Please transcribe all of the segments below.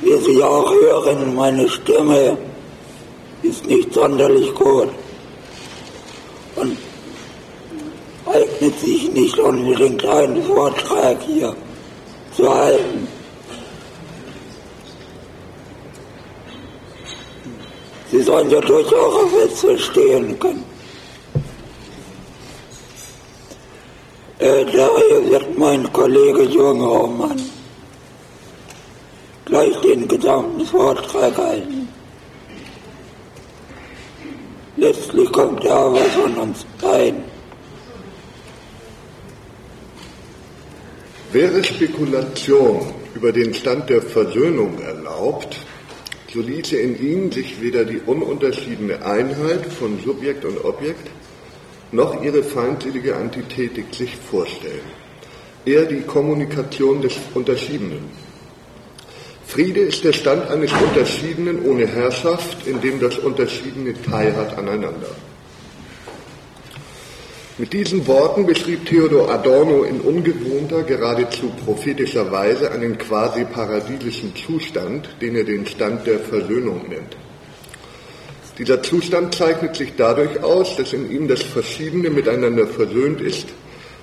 Wie Sie auch hören, meine Stimme ist nicht sonderlich gut und eignet sich nicht unbedingt einen Vortrag hier zu halten. Sie sollen ja durchaus auf etwas verstehen können. Äh, daher wird mein Kollege Jungraumann gleich den gesamten Vortrag halten. Letztlich kommt ja was von uns ein. Wäre Spekulation über den Stand der Versöhnung erlaubt, so ließe in ihm sich weder die ununterschiedene Einheit von Subjekt und Objekt noch ihre feindselige Antithetik sich vorstellen. Eher die Kommunikation des Unterschiedenen. Friede ist der Stand eines Unterschiedenen ohne Herrschaft, in dem das Unterschiedene teilhat aneinander. Mit diesen Worten beschrieb Theodor Adorno in ungewohnter, geradezu prophetischer Weise einen quasi paradiesischen Zustand, den er den Stand der Versöhnung nennt. Dieser Zustand zeichnet sich dadurch aus, dass in ihm das Verschiedene miteinander versöhnt ist,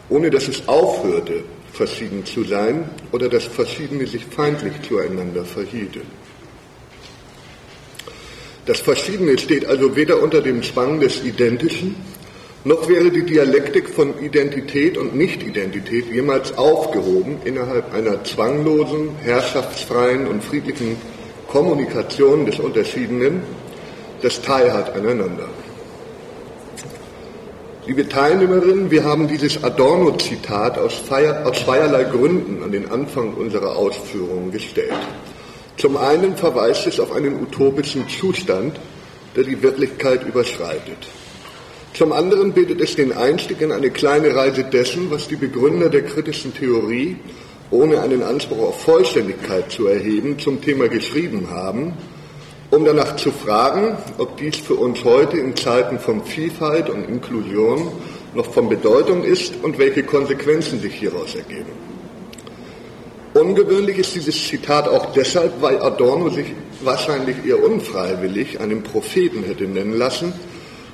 ohne dass es aufhörte, verschieden zu sein oder dass Verschiedene sich feindlich zueinander verhielte. Das Verschiedene steht also weder unter dem Zwang des Identischen, noch wäre die Dialektik von Identität und Nicht-Identität jemals aufgehoben innerhalb einer zwanglosen, herrschaftsfreien und friedlichen Kommunikation des Unterschiedenen, das teilhat aneinander. Liebe Teilnehmerinnen, wir haben dieses Adorno-Zitat aus, aus zweierlei Gründen an den Anfang unserer Ausführungen gestellt. Zum einen verweist es auf einen utopischen Zustand, der die Wirklichkeit überschreitet. Zum anderen bildet es den Einstieg in eine kleine Reise dessen, was die Begründer der kritischen Theorie, ohne einen Anspruch auf Vollständigkeit zu erheben, zum Thema geschrieben haben, um danach zu fragen, ob dies für uns heute in Zeiten von Vielfalt und Inklusion noch von Bedeutung ist und welche Konsequenzen sich hieraus ergeben. Ungewöhnlich ist dieses Zitat auch deshalb, weil Adorno sich wahrscheinlich eher unfreiwillig einen Propheten hätte nennen lassen,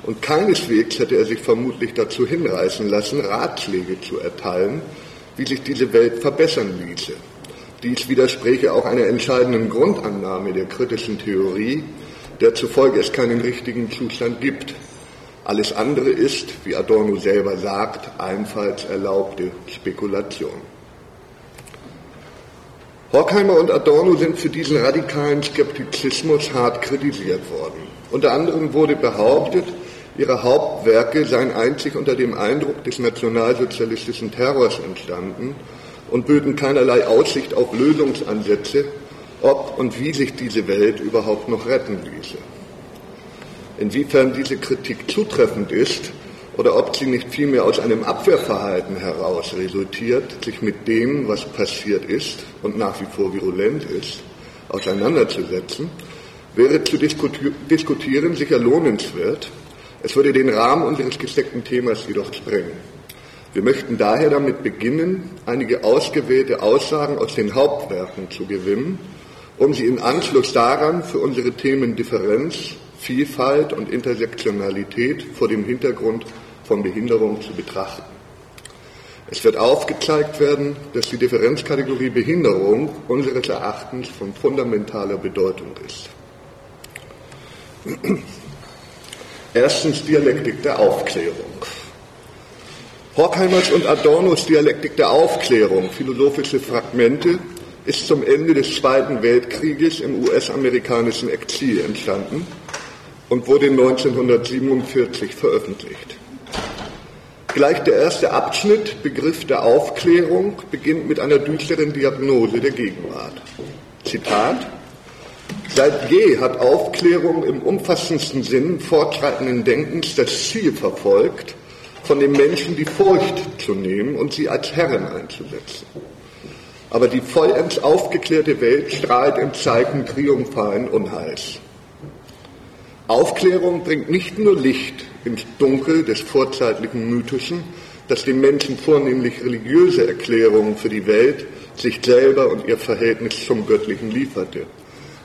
und keineswegs hätte er sich vermutlich dazu hinreißen lassen, Ratschläge zu erteilen, wie sich diese Welt verbessern ließe. Dies widerspräche auch einer entscheidenden Grundannahme der kritischen Theorie, der zufolge es keinen richtigen Zustand gibt. Alles andere ist, wie Adorno selber sagt, einfalls erlaubte Spekulation. Horkheimer und Adorno sind für diesen radikalen Skeptizismus hart kritisiert worden. Unter anderem wurde behauptet, Ihre Hauptwerke seien einzig unter dem Eindruck des nationalsozialistischen Terrors entstanden und böten keinerlei Aussicht auf Lösungsansätze, ob und wie sich diese Welt überhaupt noch retten ließe. Inwiefern diese Kritik zutreffend ist oder ob sie nicht vielmehr aus einem Abwehrverhalten heraus resultiert, sich mit dem, was passiert ist und nach wie vor virulent ist, auseinanderzusetzen, wäre zu diskutieren sicher lohnenswert, es würde den Rahmen unseres gesteckten Themas jedoch sprengen. Wir möchten daher damit beginnen, einige ausgewählte Aussagen aus den Hauptwerken zu gewinnen, um sie in Anschluss daran für unsere Themen Differenz, Vielfalt und Intersektionalität vor dem Hintergrund von Behinderung zu betrachten. Es wird aufgezeigt werden, dass die Differenzkategorie Behinderung unseres Erachtens von fundamentaler Bedeutung ist. Erstens Dialektik der Aufklärung. Horkheimers und Adornos Dialektik der Aufklärung, philosophische Fragmente, ist zum Ende des Zweiten Weltkrieges im US-amerikanischen Exil entstanden und wurde 1947 veröffentlicht. Gleich der erste Abschnitt, Begriff der Aufklärung, beginnt mit einer düsteren Diagnose der Gegenwart. Zitat Seit je hat Aufklärung im umfassendsten Sinn fortschreitenden Denkens das Ziel verfolgt, von den Menschen die Furcht zu nehmen und sie als Herren einzusetzen. Aber die vollends aufgeklärte Welt strahlt im Zeichen triumphalen Unheils. Aufklärung bringt nicht nur Licht ins Dunkel des vorzeitlichen Mythischen, das den Menschen vornehmlich religiöse Erklärungen für die Welt, sich selber und ihr Verhältnis zum Göttlichen lieferte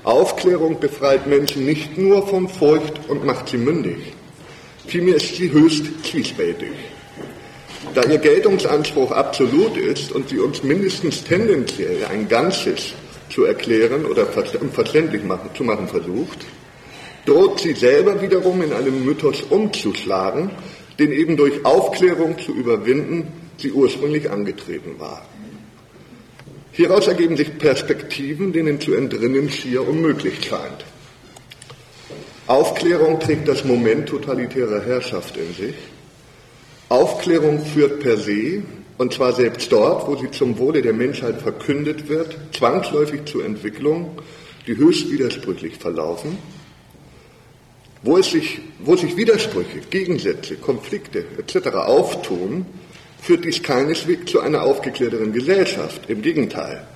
Aufklärung befreit Menschen nicht nur von Furcht und macht sie mündig, vielmehr ist sie höchst zwiespältig. Da ihr Geltungsanspruch absolut ist und sie uns mindestens tendenziell ein Ganzes zu erklären oder verständlich machen, zu machen versucht, droht sie selber wiederum in einem Mythos umzuschlagen, den eben durch Aufklärung zu überwinden sie ursprünglich angetreten war. Hieraus ergeben sich Perspektiven, denen zu entrinnen schier unmöglich scheint. Aufklärung trägt das Moment totalitärer Herrschaft in sich. Aufklärung führt per se, und zwar selbst dort, wo sie zum Wohle der Menschheit verkündet wird, zwangsläufig zu Entwicklungen, die höchst widersprüchlich verlaufen. Wo, es sich, wo sich Widersprüche, Gegensätze, Konflikte etc. auftun, führt dies keineswegs zu einer aufgeklärteren Gesellschaft. Im Gegenteil.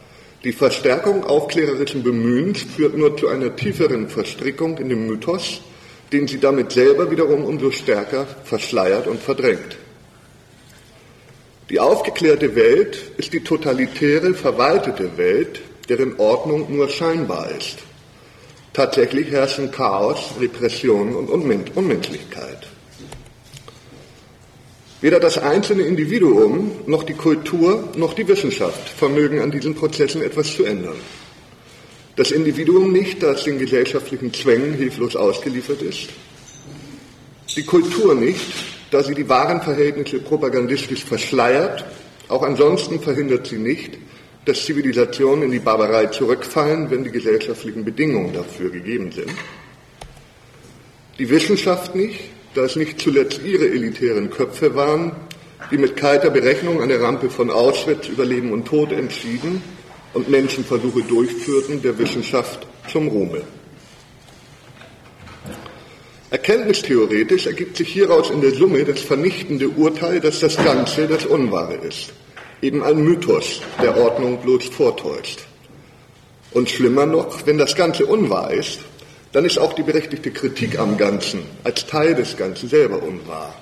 Die Verstärkung aufklärerischen Bemühens führt nur zu einer tieferen Verstrickung in dem Mythos, den sie damit selber wiederum umso stärker verschleiert und verdrängt. Die aufgeklärte Welt ist die totalitäre, verwaltete Welt, deren Ordnung nur scheinbar ist. Tatsächlich herrschen Chaos, Repression und Unmenschlichkeit. Weder das einzelne Individuum noch die Kultur noch die Wissenschaft vermögen an diesen Prozessen etwas zu ändern. Das Individuum nicht, da es den gesellschaftlichen Zwängen hilflos ausgeliefert ist. Die Kultur nicht, da sie die wahren Verhältnisse propagandistisch verschleiert. Auch ansonsten verhindert sie nicht, dass Zivilisationen in die Barbarei zurückfallen, wenn die gesellschaftlichen Bedingungen dafür gegeben sind. Die Wissenschaft nicht, da es nicht zuletzt ihre elitären Köpfe waren, die mit kalter Berechnung an der Rampe von Auschwitz über Leben und Tod entschieden und Menschenversuche durchführten, der Wissenschaft zum Ruhme. Erkenntnistheoretisch ergibt sich hieraus in der Summe das vernichtende Urteil, dass das Ganze das Unwahre ist. Eben ein Mythos, der Ordnung bloß vortäuscht. Und schlimmer noch, wenn das Ganze unwahr ist, dann ist auch die berechtigte Kritik am Ganzen als Teil des Ganzen selber unwahr.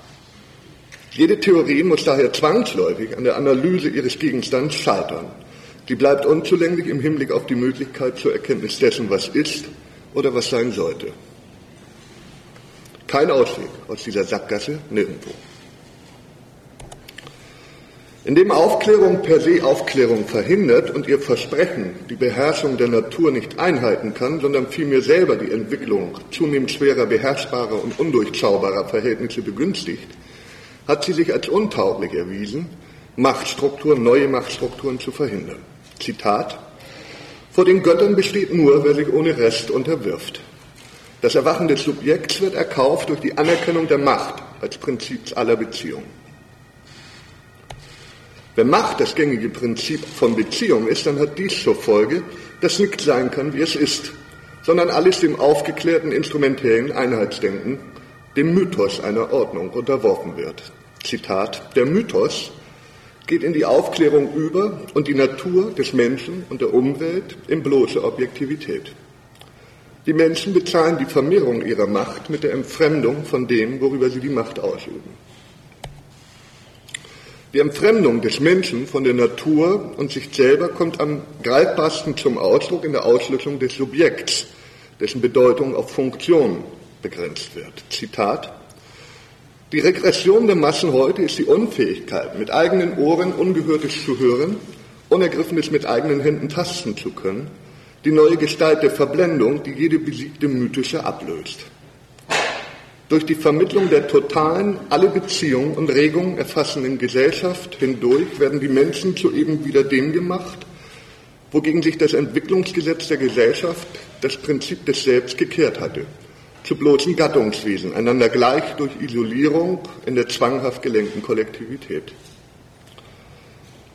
Jede Theorie muss daher zwangsläufig an der Analyse ihres Gegenstands scheitern. Sie bleibt unzulänglich im Hinblick auf die Möglichkeit zur Erkenntnis dessen, was ist oder was sein sollte. Kein Ausweg aus dieser Sackgasse, nirgendwo. Indem Aufklärung per se Aufklärung verhindert und ihr Versprechen die Beherrschung der Natur nicht einhalten kann, sondern vielmehr selber die Entwicklung zunehmend schwerer beherrschbarer und undurchschaubarer Verhältnisse begünstigt, hat sie sich als untauglich erwiesen, Machtstrukturen, neue Machtstrukturen zu verhindern. Zitat Vor den Göttern besteht nur, wer sich ohne Rest unterwirft. Das Erwachen des Subjekts wird erkauft durch die Anerkennung der Macht als Prinzip aller Beziehungen. Wenn Macht das gängige Prinzip von Beziehung ist, dann hat dies zur Folge, dass nichts sein kann, wie es ist, sondern alles dem aufgeklärten instrumentellen Einheitsdenken, dem Mythos einer Ordnung unterworfen wird. Zitat, der Mythos geht in die Aufklärung über und die Natur des Menschen und der Umwelt in bloße Objektivität. Die Menschen bezahlen die Vermehrung ihrer Macht mit der Entfremdung von dem, worüber sie die Macht ausüben. Die Entfremdung des Menschen von der Natur und sich selber kommt am greifbarsten zum Ausdruck in der Auslösung des Subjekts, dessen Bedeutung auf Funktion begrenzt wird. Zitat. Die Regression der Massen heute ist die Unfähigkeit, mit eigenen Ohren Ungehörtes zu hören, Unergriffenes mit eigenen Händen tasten zu können, die neue Gestalt der Verblendung, die jede besiegte mythische ablöst. Durch die Vermittlung der totalen, alle Beziehungen und Regungen erfassenden Gesellschaft hindurch werden die Menschen zu eben wieder dem gemacht, wogegen sich das Entwicklungsgesetz der Gesellschaft, das Prinzip des Selbst gekehrt hatte, zu bloßen Gattungswesen, einander gleich durch Isolierung in der zwanghaft gelenkten Kollektivität.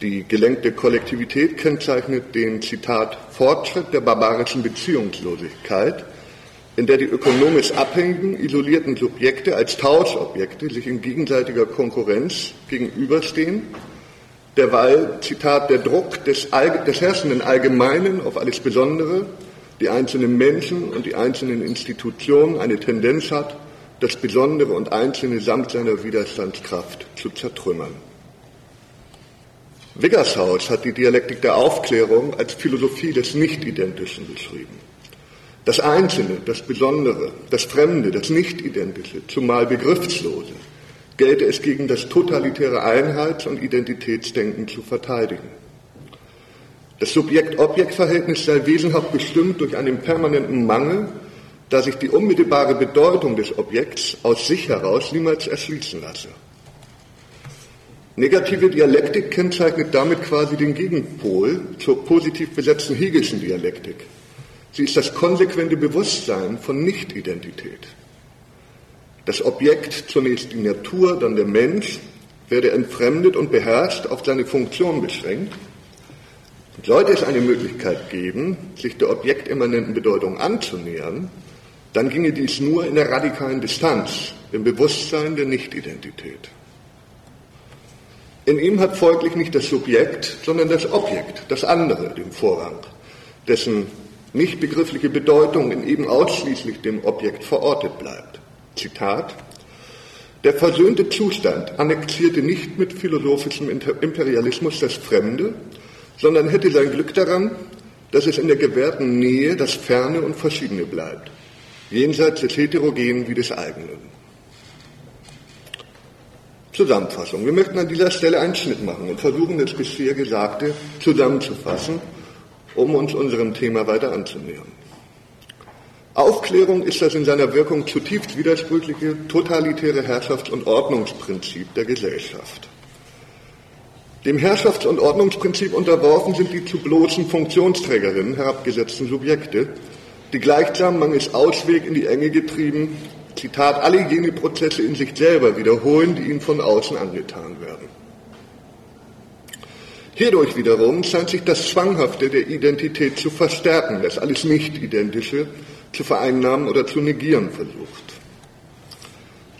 Die gelenkte Kollektivität kennzeichnet den, Zitat, Fortschritt der barbarischen Beziehungslosigkeit, in der die ökonomisch abhängigen, isolierten Subjekte als Tauschobjekte sich in gegenseitiger Konkurrenz gegenüberstehen, derweil, Zitat, der Druck des, des herrschenden Allgemeinen auf alles Besondere, die einzelnen Menschen und die einzelnen Institutionen eine Tendenz hat, das Besondere und Einzelne samt seiner Widerstandskraft zu zertrümmern. Wiggershaus hat die Dialektik der Aufklärung als Philosophie des Nicht-Identischen beschrieben. Das Einzelne, das Besondere, das Fremde, das Nicht-Identische, zumal Begriffslose, gelte es gegen das totalitäre Einheits- und Identitätsdenken zu verteidigen. Das Subjekt-Objekt-Verhältnis sei wesenhaft bestimmt durch einen permanenten Mangel, da sich die unmittelbare Bedeutung des Objekts aus sich heraus niemals erschließen lasse. Negative Dialektik kennzeichnet damit quasi den Gegenpol zur positiv besetzten Hegelschen Dialektik. Sie ist das konsequente Bewusstsein von Nicht-Identität. Das Objekt, zunächst die Natur, dann der Mensch, werde entfremdet und beherrscht auf seine Funktion beschränkt. Und sollte es eine Möglichkeit geben, sich der objektimmanenten Bedeutung anzunähern, dann ginge dies nur in der radikalen Distanz, im Bewusstsein der Nicht-Identität. In ihm hat folglich nicht das Subjekt, sondern das Objekt, das andere, den Vorrang, dessen nicht begriffliche Bedeutung in eben ausschließlich dem Objekt verortet bleibt. Zitat Der versöhnte Zustand annexierte nicht mit philosophischem Imperialismus das Fremde, sondern hätte sein Glück daran, dass es in der gewährten Nähe das Ferne und Verschiedene bleibt, jenseits des Heterogenen wie des eigenen. Zusammenfassung. Wir möchten an dieser Stelle einen Schnitt machen und versuchen, das bisher Gesagte zusammenzufassen um uns unserem Thema weiter anzunähern. Aufklärung ist das in seiner Wirkung zutiefst widersprüchliche totalitäre Herrschafts- und Ordnungsprinzip der Gesellschaft. Dem Herrschafts- und Ordnungsprinzip unterworfen sind die zu bloßen Funktionsträgerinnen herabgesetzten Subjekte, die gleichsam mangels Ausweg in die Enge getrieben, Zitat, alle jene Prozesse in sich selber wiederholen, die ihnen von außen angetan werden. Hierdurch wiederum scheint sich das Zwanghafte der Identität zu verstärken, das alles Nicht-Identische zu vereinnahmen oder zu negieren versucht.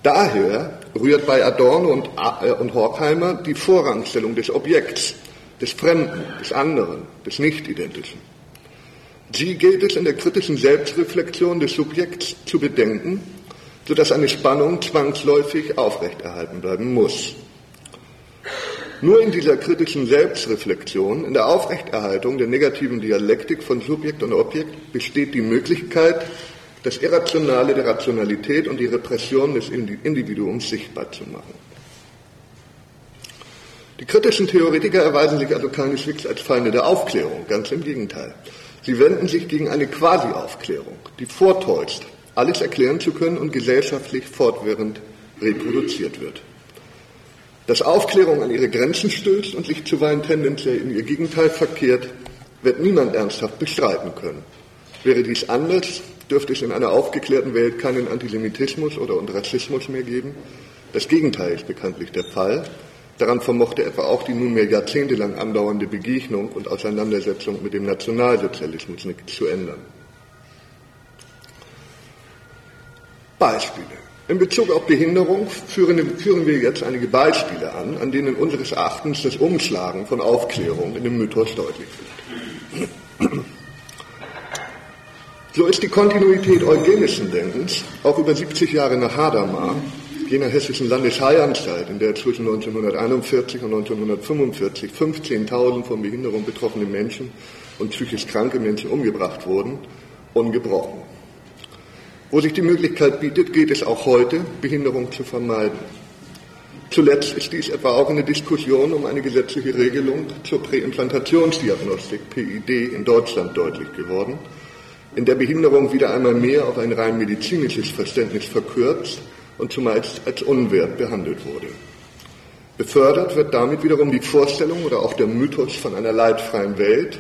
Daher rührt bei Adorno und, äh, und Horkheimer die Vorrangstellung des Objekts, des Fremden, des anderen, des Nicht-Identischen. Sie gilt es in der kritischen Selbstreflexion des Subjekts zu bedenken, sodass eine Spannung zwangsläufig aufrechterhalten bleiben muss. Nur in dieser kritischen Selbstreflexion, in der Aufrechterhaltung der negativen Dialektik von Subjekt und Objekt besteht die Möglichkeit, das Irrationale der Rationalität und die Repression des Individuums sichtbar zu machen. Die kritischen Theoretiker erweisen sich also keineswegs als Feinde der Aufklärung, ganz im Gegenteil. Sie wenden sich gegen eine Quasi-Aufklärung, die vortäuscht, alles erklären zu können und gesellschaftlich fortwährend reproduziert wird dass Aufklärung an ihre Grenzen stößt und sich zuweilen tendenziell in ihr Gegenteil verkehrt, wird niemand ernsthaft bestreiten können. Wäre dies anders, dürfte es in einer aufgeklärten Welt keinen Antisemitismus oder Rassismus mehr geben. Das Gegenteil ist bekanntlich der Fall. Daran vermochte etwa auch die nunmehr jahrzehntelang andauernde Begegnung und Auseinandersetzung mit dem Nationalsozialismus nichts zu ändern. Beispiele. In Bezug auf Behinderung führen, führen, wir jetzt einige Beispiele an, an denen unseres Erachtens das Umschlagen von Aufklärung in dem Mythos deutlich wird. So ist die Kontinuität eugenischen Denkens auch über 70 Jahre nach Hadamar, jener hessischen Landesheilanstalt, in der zwischen 1941 und 1945 15.000 von Behinderung betroffene Menschen und psychisch kranke Menschen umgebracht wurden, ungebrochen. Wo sich die Möglichkeit bietet, geht es auch heute, Behinderung zu vermeiden. Zuletzt ist dies etwa auch eine Diskussion um eine gesetzliche Regelung zur Präimplantationsdiagnostik PID in Deutschland deutlich geworden, in der Behinderung wieder einmal mehr auf ein rein medizinisches Verständnis verkürzt und zumeist als unwert behandelt wurde. Befördert wird damit wiederum die Vorstellung oder auch der Mythos von einer leidfreien Welt,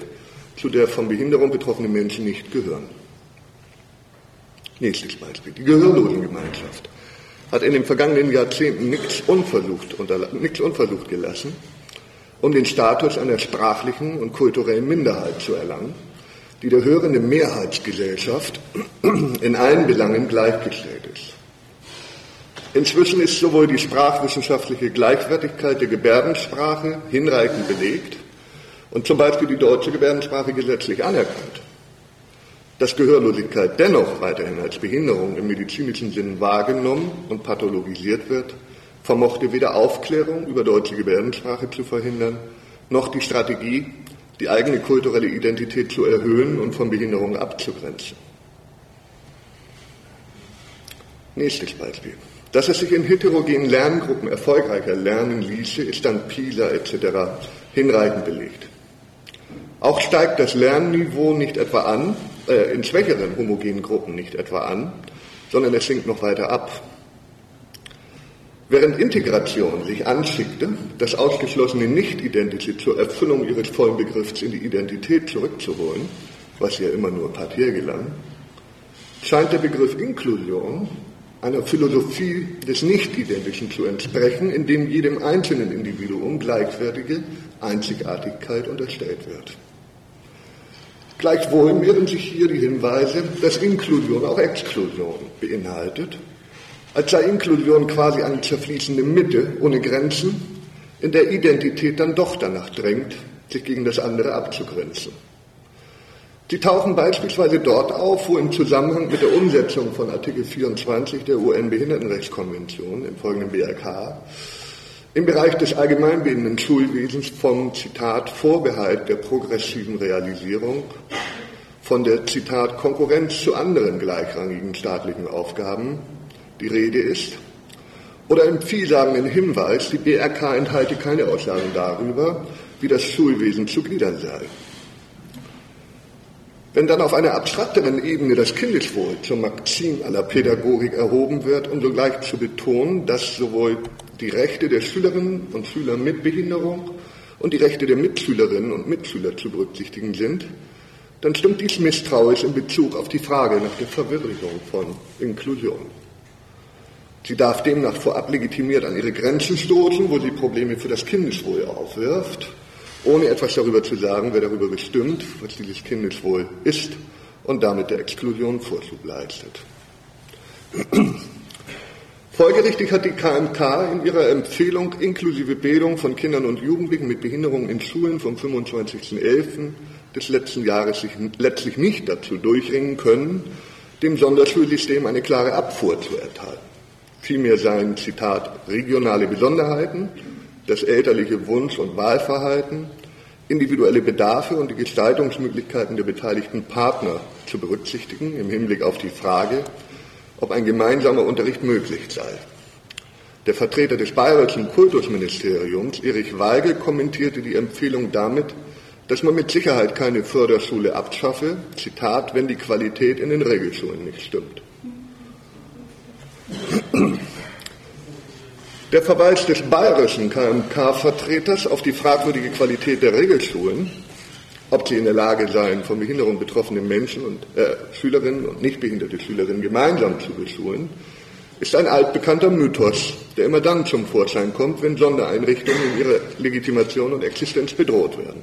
zu der von Behinderung betroffene Menschen nicht gehören. Nächstes Beispiel. Die Gehörlosengemeinschaft hat in den vergangenen Jahrzehnten nichts unversucht, nichts unversucht gelassen, um den Status einer sprachlichen und kulturellen Minderheit zu erlangen, die der hörenden Mehrheitsgesellschaft in allen Belangen gleichgestellt ist. Inzwischen ist sowohl die sprachwissenschaftliche Gleichwertigkeit der Gebärdensprache hinreichend belegt und zum Beispiel die deutsche Gebärdensprache gesetzlich anerkannt. Dass Gehörlosigkeit dennoch weiterhin als Behinderung im medizinischen Sinn wahrgenommen und pathologisiert wird, vermochte weder Aufklärung über deutsche Gebärdensprache zu verhindern, noch die Strategie, die eigene kulturelle Identität zu erhöhen und von Behinderung abzugrenzen. Nächstes Beispiel. Dass es sich in heterogenen Lerngruppen erfolgreicher lernen ließe, ist dann PISA etc. hinreichend belegt. Auch steigt das Lernniveau nicht etwa an, äh, in schwächeren homogenen Gruppen nicht etwa an, sondern es sinkt noch weiter ab. Während Integration sich anschickte, das ausgeschlossene Nicht-Identische zur Erfüllung ihres vollen Begriffs in die Identität zurückzuholen, was ja immer nur partiell gelang, scheint der Begriff Inklusion einer Philosophie des Nicht-Identischen zu entsprechen, in dem jedem einzelnen Individuum gleichwertige Einzigartigkeit unterstellt wird. Gleichwohl mehren sich hier die Hinweise, dass Inklusion auch Exklusion beinhaltet, als sei Inklusion quasi eine zerfließende Mitte ohne Grenzen, in der Identität dann doch danach drängt, sich gegen das andere abzugrenzen. Sie tauchen beispielsweise dort auf, wo im Zusammenhang mit der Umsetzung von Artikel 24 der UN-Behindertenrechtskonvention im folgenden BRK im Bereich des allgemeinbildenden Schulwesens vom Zitat Vorbehalt der progressiven Realisierung von der Zitat Konkurrenz zu anderen gleichrangigen staatlichen Aufgaben die Rede ist oder im vielsagenden Hinweis, die BRK enthalte keine Aussagen darüber, wie das Schulwesen zu gliedern sei. Wenn dann auf einer abstrakteren Ebene das Kindeswohl zum Maxim aller Pädagogik erhoben wird, um sogleich zu betonen, dass sowohl die Rechte der Schülerinnen und Schüler mit Behinderung und die Rechte der Mitschülerinnen und Mitschüler zu berücksichtigen sind, dann stimmt dies misstrauisch in Bezug auf die Frage nach der Verwirklichung von Inklusion. Sie darf demnach vorab legitimiert an ihre Grenzen stoßen, wo sie Probleme für das Kindeswohl aufwirft ohne etwas darüber zu sagen, wer darüber bestimmt, was dieses Kindeswohl ist und damit der Exklusion Vorschub leistet. Folgerichtig hat die KMK in ihrer Empfehlung inklusive Bildung von Kindern und Jugendlichen mit Behinderungen in Schulen vom 25.11. des letzten Jahres sich letztlich nicht dazu durchringen können, dem Sonderschulsystem eine klare Abfuhr zu erteilen. Vielmehr seien, Zitat, regionale Besonderheiten das elterliche Wunsch- und Wahlverhalten, individuelle Bedarfe und die Gestaltungsmöglichkeiten der beteiligten Partner zu berücksichtigen im Hinblick auf die Frage, ob ein gemeinsamer Unterricht möglich sei. Der Vertreter des bayerischen Kultusministeriums, Erich Weigel, kommentierte die Empfehlung damit, dass man mit Sicherheit keine Förderschule abschaffe, Zitat, wenn die Qualität in den Regelschulen nicht stimmt. Der Verweis des bayerischen KMK-Vertreters auf die fragwürdige Qualität der Regelschulen, ob sie in der Lage seien, von Behinderung betroffene Menschen und äh, Schülerinnen und nicht behinderte Schülerinnen gemeinsam zu beschulen, ist ein altbekannter Mythos, der immer dann zum Vorschein kommt, wenn Sondereinrichtungen in ihrer Legitimation und Existenz bedroht werden.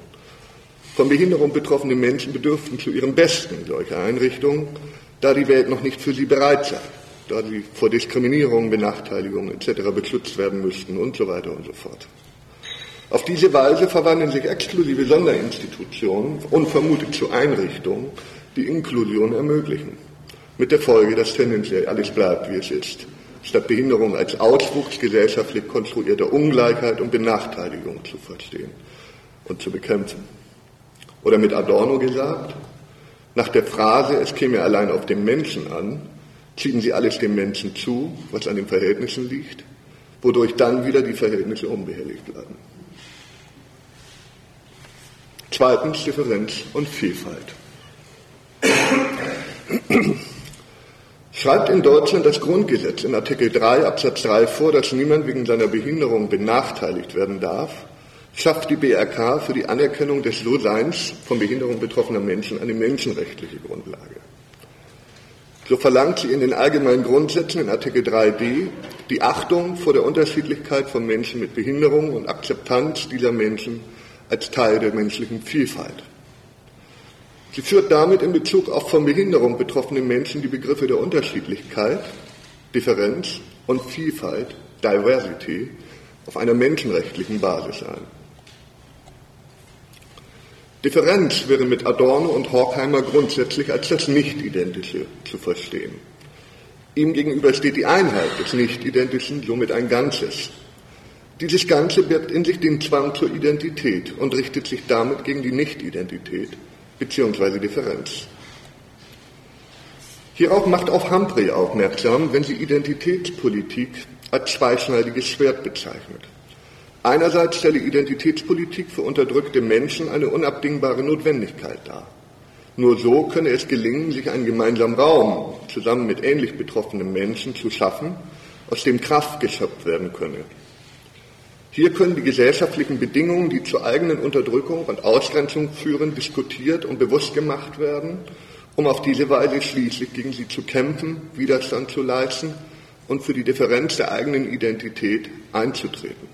Von Behinderung betroffene Menschen bedürften zu ihrem Besten solcher Einrichtungen, da die Welt noch nicht für sie bereit sei da sie vor Diskriminierung, Benachteiligung etc. beschützt werden müssten und so weiter und so fort. Auf diese Weise verwandeln sich exklusive Sonderinstitutionen unvermutet zu Einrichtungen, die Inklusion ermöglichen. Mit der Folge, dass tendenziell alles bleibt, wie es ist. Statt Behinderung als Auswuchs gesellschaftlich konstruierter Ungleichheit und Benachteiligung zu verstehen und zu bekämpfen. Oder mit Adorno gesagt, nach der Phrase, es käme allein auf den Menschen an, schieben sie alles dem Menschen zu, was an den Verhältnissen liegt, wodurch dann wieder die Verhältnisse unbehelligt werden. Zweitens Differenz und Vielfalt. Schreibt in Deutschland das Grundgesetz in Artikel 3 Absatz 3 vor, dass niemand wegen seiner Behinderung benachteiligt werden darf, schafft die BRK für die Anerkennung des So-Seins von Behinderung betroffener Menschen eine menschenrechtliche Grundlage. So verlangt sie in den allgemeinen Grundsätzen in Artikel 3d die Achtung vor der Unterschiedlichkeit von Menschen mit Behinderung und Akzeptanz dieser Menschen als Teil der menschlichen Vielfalt. Sie führt damit in Bezug auf von Behinderung betroffene Menschen die Begriffe der Unterschiedlichkeit, Differenz und Vielfalt, Diversity, auf einer menschenrechtlichen Basis ein. Differenz wäre mit Adorno und Horkheimer grundsätzlich als das Nicht-Identische zu verstehen. Ihm gegenüber steht die Einheit des Nicht-Identischen somit ein Ganzes. Dieses Ganze birgt in sich den Zwang zur Identität und richtet sich damit gegen die Nicht-Identität bzw. Differenz. Hierauf macht auch Humphrey aufmerksam, wenn sie Identitätspolitik als zweischneidiges Schwert bezeichnet. Einerseits stelle Identitätspolitik für unterdrückte Menschen eine unabdingbare Notwendigkeit dar. Nur so könne es gelingen, sich einen gemeinsamen Raum zusammen mit ähnlich betroffenen Menschen zu schaffen, aus dem Kraft geschöpft werden könne. Hier können die gesellschaftlichen Bedingungen, die zur eigenen Unterdrückung und Ausgrenzung führen, diskutiert und bewusst gemacht werden, um auf diese Weise schließlich gegen sie zu kämpfen, Widerstand zu leisten und für die Differenz der eigenen Identität einzutreten.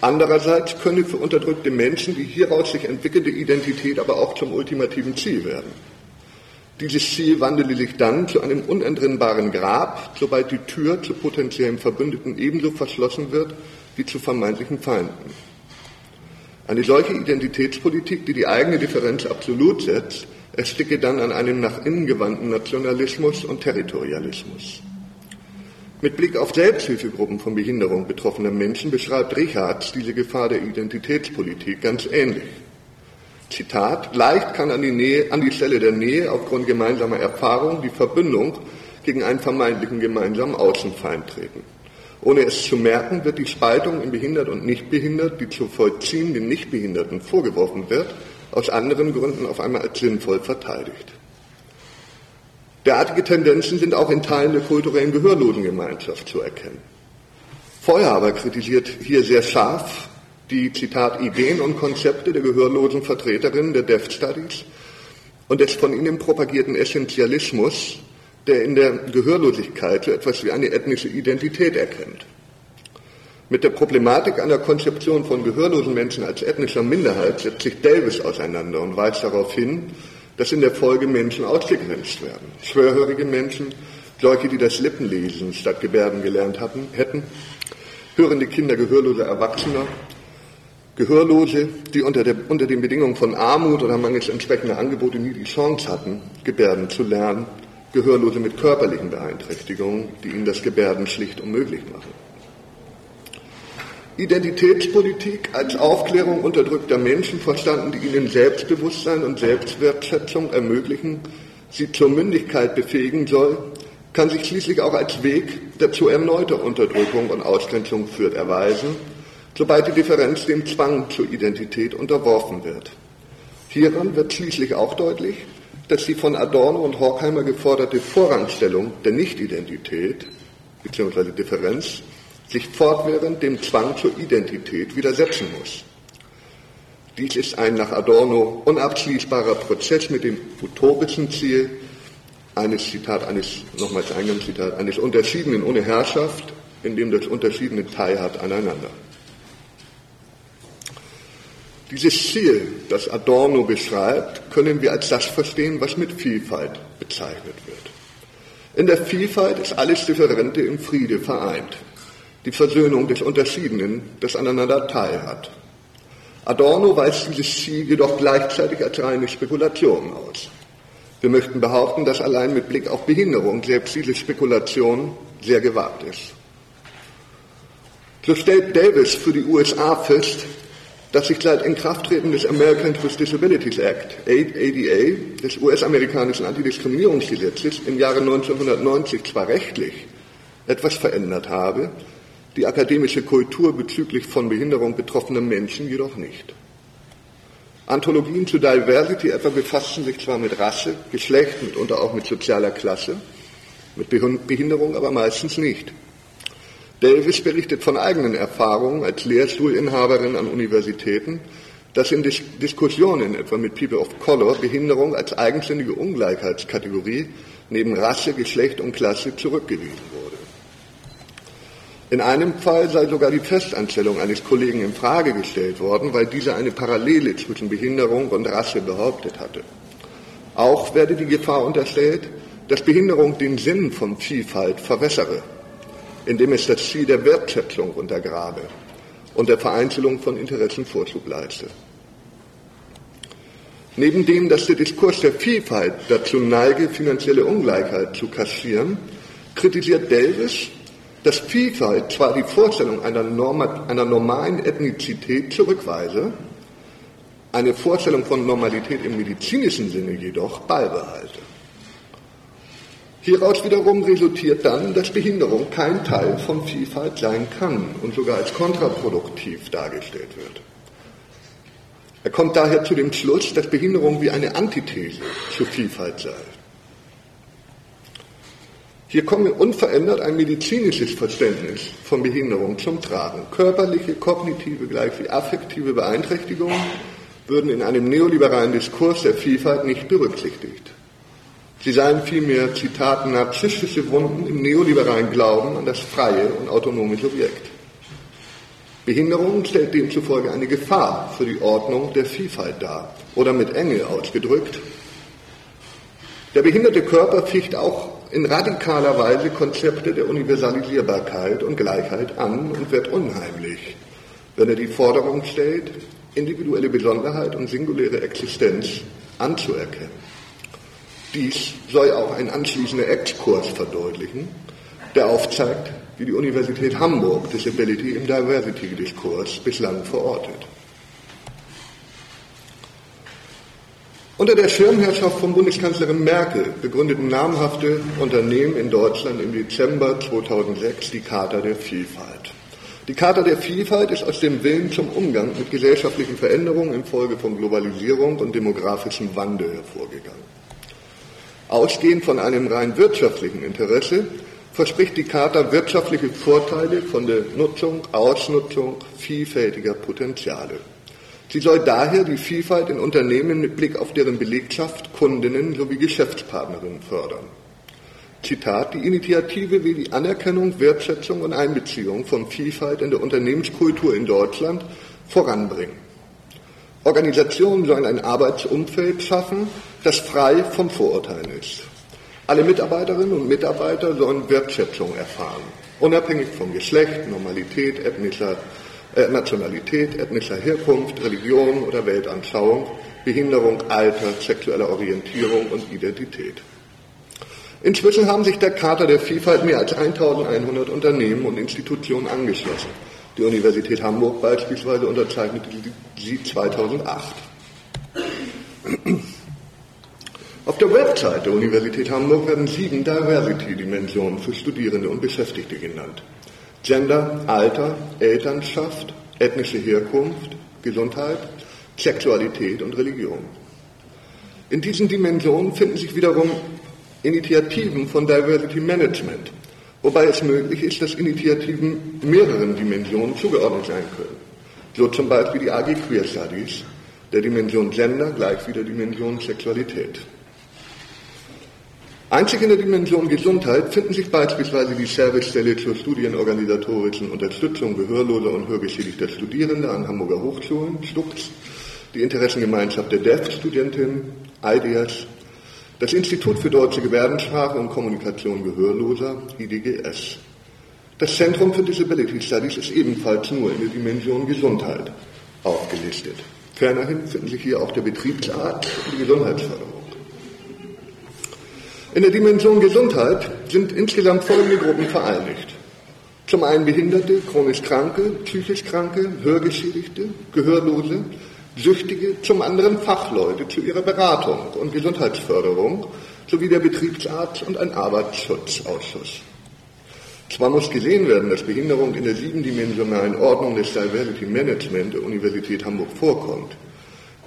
Andererseits könne für unterdrückte Menschen die hieraus sich entwickelte Identität aber auch zum ultimativen Ziel werden. Dieses Ziel wandele sich dann zu einem unentrinnbaren Grab, sobald die Tür zu potenziellen Verbündeten ebenso verschlossen wird wie zu vermeintlichen Feinden. Eine solche Identitätspolitik, die die eigene Differenz absolut setzt, ersticke dann an einem nach innen gewandten Nationalismus und Territorialismus. Mit Blick auf Selbsthilfegruppen von Behinderung betroffener Menschen beschreibt Richards diese Gefahr der Identitätspolitik ganz ähnlich. Zitat, leicht kann an die, Nähe, an die Stelle der Nähe aufgrund gemeinsamer Erfahrung die Verbindung gegen einen vermeintlichen gemeinsamen Außenfeind treten. Ohne es zu merken, wird die Spaltung in behindert und nicht behindert, die zu vollziehen den Nichtbehinderten vorgeworfen wird, aus anderen Gründen auf einmal als sinnvoll verteidigt. Derartige Tendenzen sind auch in Teilen der kulturellen Gehörlosengemeinschaft zu erkennen. Feuerhaber kritisiert hier sehr scharf die, Zitat, Ideen und Konzepte der gehörlosen Vertreterinnen der Deaf Studies und des von ihnen propagierten Essentialismus, der in der Gehörlosigkeit so etwas wie eine ethnische Identität erkennt. Mit der Problematik einer Konzeption von gehörlosen Menschen als ethnischer Minderheit setzt sich Davis auseinander und weist darauf hin, dass in der Folge Menschen ausgegrenzt werden. Schwörhörige Menschen, solche, die das Lippenlesen statt Gebärden gelernt hatten, hätten, hörende Kinder gehörloser Erwachsener, Gehörlose, die unter, der, unter den Bedingungen von Armut oder mangels entsprechender Angebote nie die Chance hatten, Gebärden zu lernen, Gehörlose mit körperlichen Beeinträchtigungen, die ihnen das Gebärden schlicht unmöglich machen. Identitätspolitik als Aufklärung unterdrückter Menschen verstanden, die ihnen Selbstbewusstsein und Selbstwertschätzung ermöglichen, sie zur Mündigkeit befähigen soll, kann sich schließlich auch als Weg, der zu erneuter Unterdrückung und Ausgrenzung führt, erweisen, sobald die Differenz dem Zwang zur Identität unterworfen wird. Hieran wird schließlich auch deutlich, dass die von Adorno und Horkheimer geforderte Vorrangstellung der Nichtidentität bzw. Differenz sich fortwährend dem Zwang zur Identität widersetzen muss. Dies ist ein nach Adorno unabschließbarer Prozess mit dem utopischen Ziel eines, Zitat, eines, nochmals Eingangszitat, eines Unterschiedenen ohne Herrschaft, in dem das Unterschiedene teilhat aneinander. Dieses Ziel, das Adorno beschreibt, können wir als das verstehen, was mit Vielfalt bezeichnet wird. In der Vielfalt ist alles Differente im Friede vereint die Versöhnung des Unterschiedenen, das aneinander teilhat. Adorno weist dieses Ziel jedoch gleichzeitig als reine Spekulation aus. Wir möchten behaupten, dass allein mit Blick auf Behinderung selbst diese Spekulation sehr gewagt ist. So stellt Davis für die USA fest, dass sich seit Inkrafttreten des Americans with Disabilities Act, ADA, des US-amerikanischen Antidiskriminierungsgesetzes im Jahre 1990 zwar rechtlich etwas verändert habe, die akademische Kultur bezüglich von Behinderung betroffener Menschen jedoch nicht. Anthologien zu Diversity etwa befassten sich zwar mit Rasse, Geschlecht, mitunter auch mit sozialer Klasse, mit Behinderung aber meistens nicht. Davis berichtet von eigenen Erfahrungen als Lehrstuhlinhaberin an Universitäten, dass in Dis Diskussionen etwa mit People of Color Behinderung als eigenständige Ungleichheitskategorie neben Rasse, Geschlecht und Klasse zurückgewiesen wurde. In einem Fall sei sogar die Festanstellung eines Kollegen in Frage gestellt worden, weil dieser eine Parallele zwischen Behinderung und Rasse behauptet hatte. Auch werde die Gefahr unterstellt, dass Behinderung den Sinn von Vielfalt verwässere, indem es das Ziel der Wertschätzung untergrabe und der Vereinzelung von Interessen Vorzug leiste. Neben dem, dass der Diskurs der Vielfalt dazu neige, finanzielle Ungleichheit zu kassieren, kritisiert Davis, dass Vielfalt zwar die Vorstellung einer, Norma, einer normalen Ethnizität zurückweise, eine Vorstellung von Normalität im medizinischen Sinne jedoch beibehalte. Hieraus wiederum resultiert dann, dass Behinderung kein Teil von Vielfalt sein kann und sogar als kontraproduktiv dargestellt wird. Er kommt daher zu dem Schluss, dass Behinderung wie eine Antithese zur Vielfalt sei. Hier komme unverändert ein medizinisches Verständnis von Behinderung zum Tragen. Körperliche, kognitive, gleich wie affektive Beeinträchtigungen würden in einem neoliberalen Diskurs der Vielfalt nicht berücksichtigt. Sie seien vielmehr, Zitat, narzisstische Wunden im neoliberalen Glauben an das freie und autonome Subjekt. Behinderung stellt demzufolge eine Gefahr für die Ordnung der Vielfalt dar. Oder mit Enge ausgedrückt, der behinderte Körper ficht auch in radikaler Weise Konzepte der Universalisierbarkeit und Gleichheit an und wird unheimlich, wenn er die Forderung stellt, individuelle Besonderheit und singuläre Existenz anzuerkennen. Dies soll auch ein anschließender Exkurs verdeutlichen, der aufzeigt, wie die Universität Hamburg Disability im Diversity-Diskurs bislang verortet. Unter der Schirmherrschaft von Bundeskanzlerin Merkel begründeten namhafte Unternehmen in Deutschland im Dezember 2006 die Charta der Vielfalt. Die Charta der Vielfalt ist aus dem Willen zum Umgang mit gesellschaftlichen Veränderungen infolge von Globalisierung und demografischem Wandel hervorgegangen. Ausgehend von einem rein wirtschaftlichen Interesse verspricht die Charta wirtschaftliche Vorteile von der Nutzung, Ausnutzung vielfältiger Potenziale. Sie soll daher die Vielfalt in Unternehmen mit Blick auf deren Belegschaft, Kundinnen sowie Geschäftspartnerinnen fördern. Zitat, die Initiative will die Anerkennung, Wertschätzung und Einbeziehung von Vielfalt in der Unternehmenskultur in Deutschland voranbringen. Organisationen sollen ein Arbeitsumfeld schaffen, das frei von Vorurteilen ist. Alle Mitarbeiterinnen und Mitarbeiter sollen Wertschätzung erfahren, unabhängig von Geschlecht, Normalität, ethnischer äh, Nationalität, ethnischer Herkunft, Religion oder Weltanschauung, Behinderung, Alter, sexueller Orientierung und Identität. Inzwischen haben sich der Charta der Vielfalt mehr als 1100 Unternehmen und Institutionen angeschlossen. Die Universität Hamburg beispielsweise unterzeichnete sie 2008. Auf der Website der Universität Hamburg werden sieben Diversity-Dimensionen für Studierende und Beschäftigte genannt. Gender, Alter, Elternschaft, ethnische Herkunft, Gesundheit, Sexualität und Religion. In diesen Dimensionen finden sich wiederum Initiativen von Diversity Management, wobei es möglich ist, dass Initiativen mehreren Dimensionen zugeordnet sein können. So zum Beispiel die AG Queer Studies, der Dimension Gender gleich wie der Dimension Sexualität. Einzig in der Dimension Gesundheit finden sich beispielsweise die Servicestelle zur studienorganisatorischen Unterstützung gehörloser und hörgeschädigter Studierender an Hamburger Hochschulen, STUX, die Interessengemeinschaft der DEF-Studentin, IDEAS, das Institut für Deutsche Gebärdensprache und Kommunikation Gehörloser, IDGS. Das Zentrum für Disability Studies ist ebenfalls nur in der Dimension Gesundheit aufgelistet. Fernerhin finden sich hier auch der Betriebsarzt und die Gesundheitsförderung. In der Dimension Gesundheit sind insgesamt folgende Gruppen vereinigt. Zum einen Behinderte, chronisch Kranke, psychisch Kranke, Hörgeschädigte, Gehörlose, Süchtige, zum anderen Fachleute zu ihrer Beratung und Gesundheitsförderung sowie der Betriebsarzt und ein Arbeitsschutzausschuss. Zwar muss gesehen werden, dass Behinderung in der siebendimensionalen Ordnung des Diversity Management der Universität Hamburg vorkommt.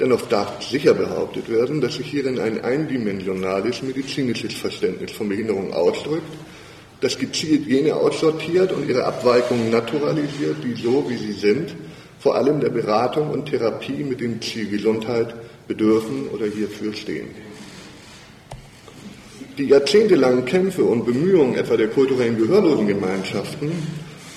Dennoch darf sicher behauptet werden, dass sich hierin ein eindimensionales medizinisches Verständnis von Behinderung ausdrückt, das gezielt jene aussortiert und ihre Abweichungen naturalisiert, die so wie sie sind, vor allem der Beratung und Therapie mit dem Ziel Gesundheit bedürfen oder hierfür stehen. Die jahrzehntelangen Kämpfe und Bemühungen etwa der kulturellen Gehörlosengemeinschaften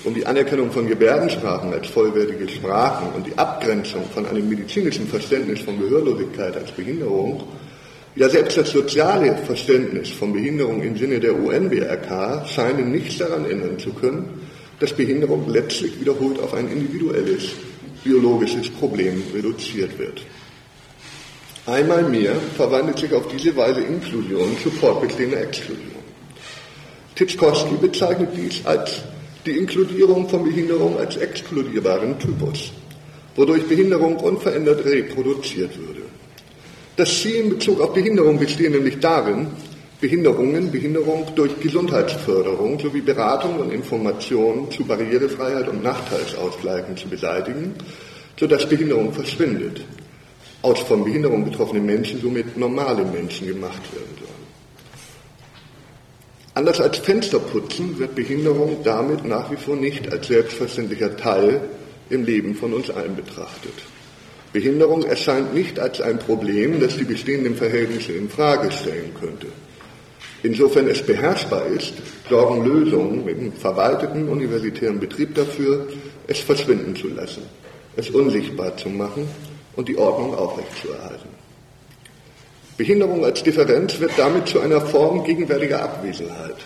um die Anerkennung von Gebärdensprachen als vollwertige Sprachen und die Abgrenzung von einem medizinischen Verständnis von Gehörlosigkeit als Behinderung, ja selbst das soziale Verständnis von Behinderung im Sinne der UNBRK scheinen nichts daran ändern zu können, dass Behinderung letztlich wiederholt auf ein individuelles, biologisches Problem reduziert wird. Einmal mehr verwandelt sich auf diese Weise Inklusion zu fortbestehender Exklusion. Titschkowski bezeichnet dies als die Inkludierung von Behinderung als exkludierbaren Typus, wodurch Behinderung unverändert reproduziert würde. Das Ziel in Bezug auf Behinderung besteht nämlich darin, Behinderungen, Behinderung durch Gesundheitsförderung sowie Beratung und Information zu Barrierefreiheit und Nachteilsausgleichen zu beseitigen, sodass Behinderung verschwindet, aus von Behinderung betroffenen Menschen somit normale Menschen gemacht werden sollen. Anders als Fensterputzen wird Behinderung damit nach wie vor nicht als selbstverständlicher Teil im Leben von uns allen betrachtet. Behinderung erscheint nicht als ein Problem, das die bestehenden Verhältnisse in Frage stellen könnte. Insofern es beherrschbar ist, sorgen Lösungen einem verwalteten universitären Betrieb dafür, es verschwinden zu lassen, es unsichtbar zu machen und die Ordnung aufrechtzuerhalten. Behinderung als Differenz wird damit zu einer Form gegenwärtiger Abwesenheit,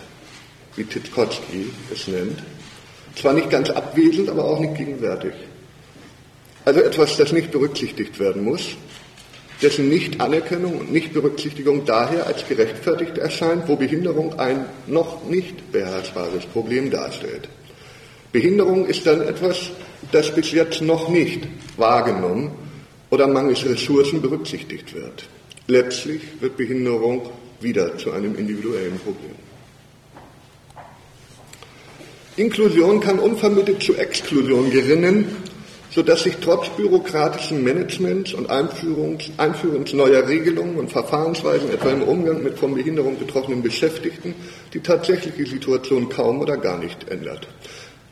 wie Titkotsky es nennt. Zwar nicht ganz abwesend, aber auch nicht gegenwärtig. Also etwas, das nicht berücksichtigt werden muss, dessen Nichtanerkennung und Nichtberücksichtigung daher als gerechtfertigt erscheint, wo Behinderung ein noch nicht beherrschbares Problem darstellt. Behinderung ist dann etwas, das bis jetzt noch nicht wahrgenommen oder mangels Ressourcen berücksichtigt wird. Letztlich wird Behinderung wieder zu einem individuellen Problem. Inklusion kann unvermittelt zu Exklusion gerinnen sodass sich trotz bürokratischen Managements und Einführungs, Einführungs neuer Regelungen und Verfahrensweisen, etwa im Umgang mit von Behinderung betroffenen Beschäftigten, die tatsächliche Situation kaum oder gar nicht ändert.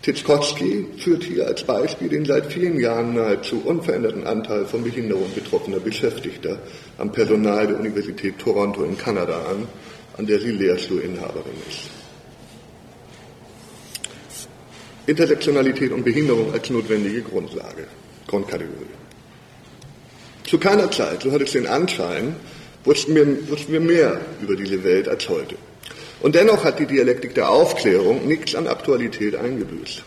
Titschkowski führt hier als Beispiel den seit vielen Jahren nahezu unveränderten Anteil von Behinderung betroffener Beschäftigter am Personal der Universität Toronto in Kanada an, an der sie Lehrstuhlinhaberin ist. Intersektionalität und Behinderung als notwendige Grundlage, Grundkategorie. Zu keiner Zeit, so hat es den Anschein, wussten wir, wussten wir mehr über diese Welt als heute. Und dennoch hat die Dialektik der Aufklärung nichts an Aktualität eingebüßt.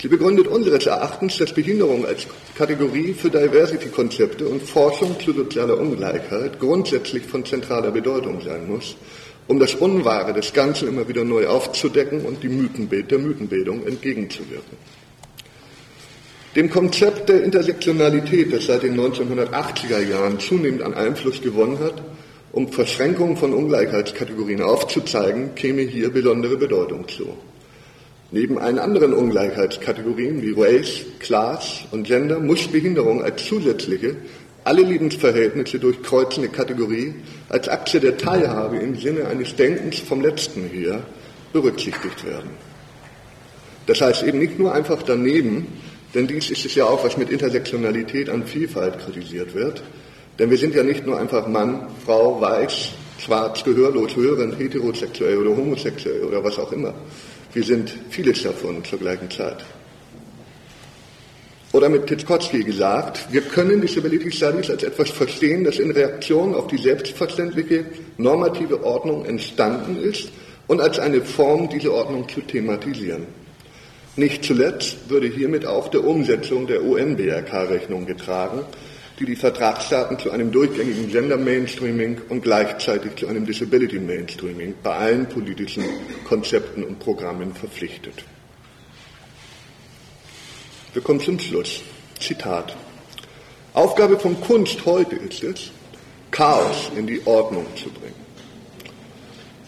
Sie begründet unseres Erachtens, dass Behinderung als Kategorie für Diversity-Konzepte und Forschung zu sozialer Ungleichheit grundsätzlich von zentraler Bedeutung sein muss um das Unwahre des Ganzen immer wieder neu aufzudecken und die Mythenbild der Mythenbildung entgegenzuwirken. Dem Konzept der Intersektionalität, das seit den 1980er Jahren zunehmend an Einfluss gewonnen hat, um Verschränkungen von Ungleichheitskategorien aufzuzeigen, käme hier besondere Bedeutung zu. Neben allen anderen Ungleichheitskategorien wie Race, Class und Gender muss Behinderung als zusätzliche alle Lebensverhältnisse durchkreuzende Kategorie als Achse der Teilhabe im Sinne eines Denkens vom Letzten her berücksichtigt werden. Das heißt eben nicht nur einfach daneben, denn dies ist es ja auch, was mit Intersektionalität an Vielfalt kritisiert wird. Denn wir sind ja nicht nur einfach Mann, Frau, weiß, schwarz, gehörlos, hörend, heterosexuell oder homosexuell oder was auch immer. Wir sind vieles davon zur gleichen Zeit. Oder mit Titschkowski gesagt, wir können Disability Studies als etwas verstehen, das in Reaktion auf die selbstverständliche normative Ordnung entstanden ist und als eine Form, diese Ordnung zu thematisieren. Nicht zuletzt würde hiermit auch der Umsetzung der UN-BRK Rechnung getragen, die die Vertragsstaaten zu einem durchgängigen Gender Mainstreaming und gleichzeitig zu einem Disability Mainstreaming bei allen politischen Konzepten und Programmen verpflichtet. Wir kommen zum Schluss. Zitat. Aufgabe von Kunst heute ist es, Chaos in die Ordnung zu bringen.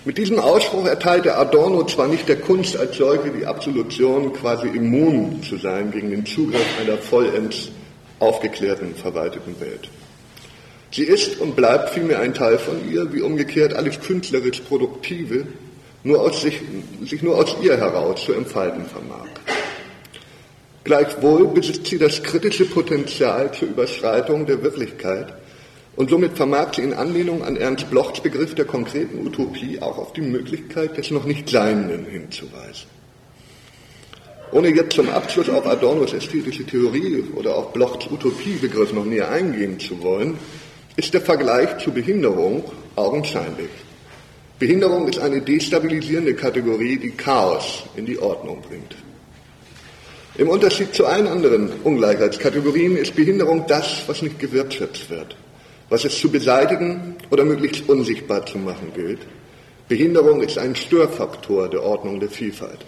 Mit diesem Ausspruch erteilte Adorno zwar nicht der Kunst als solche die Absolution, quasi immun zu sein gegen den Zugriff einer vollends aufgeklärten, verwalteten Welt. Sie ist und bleibt vielmehr ein Teil von ihr, wie umgekehrt alles künstlerisch Produktive nur aus sich, sich nur aus ihr heraus zu entfalten vermag. Gleichwohl besitzt sie das kritische Potenzial zur Überschreitung der Wirklichkeit und somit vermag sie in Anlehnung an Ernst Blochs Begriff der konkreten Utopie auch auf die Möglichkeit des noch nicht Seienden hinzuweisen. Ohne jetzt zum Abschluss auf Adornos ästhetische Theorie oder auf Blochs Utopiebegriff noch näher eingehen zu wollen, ist der Vergleich zu Behinderung augenscheinlich. Behinderung ist eine destabilisierende Kategorie, die Chaos in die Ordnung bringt. Im Unterschied zu allen anderen Ungleichheitskategorien ist Behinderung das, was nicht gewirtschaftet wird, was es zu beseitigen oder möglichst unsichtbar zu machen gilt. Behinderung ist ein Störfaktor der Ordnung der Vielfalt.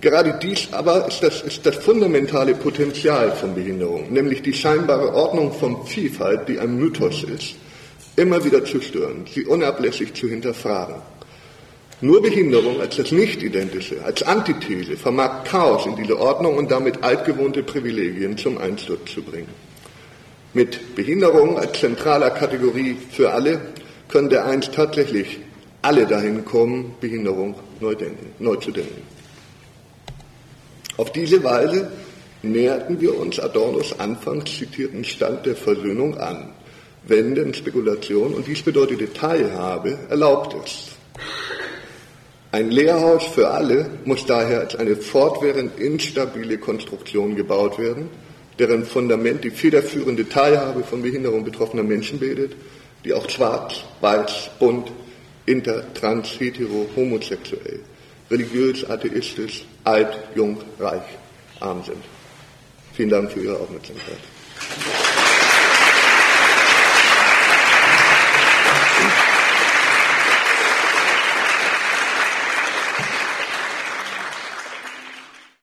Gerade dies aber ist das, ist das fundamentale Potenzial von Behinderung, nämlich die scheinbare Ordnung von Vielfalt, die ein Mythos ist, immer wieder zu stören, sie unablässig zu hinterfragen. Nur Behinderung als das Nicht-Identische, als Antithese vermag Chaos in diese Ordnung und damit altgewohnte Privilegien zum Einsturz zu bringen. Mit Behinderung als zentraler Kategorie für alle können dereinst tatsächlich alle dahin kommen, Behinderung neu, denken, neu zu denken. Auf diese Weise näherten wir uns Adornos anfangs zitierten Stand der Versöhnung an, wenn denn Spekulation, und dies bedeutete Teilhabe, erlaubt ist. Ein Lehrhaus für alle muss daher als eine fortwährend instabile Konstruktion gebaut werden, deren Fundament die federführende Teilhabe von Behinderung betroffener Menschen bildet, die auch schwarz, weiß, bunt, inter, trans, hetero, homosexuell, religiös, atheistisch, alt, jung, reich, arm sind. Vielen Dank für Ihre Aufmerksamkeit.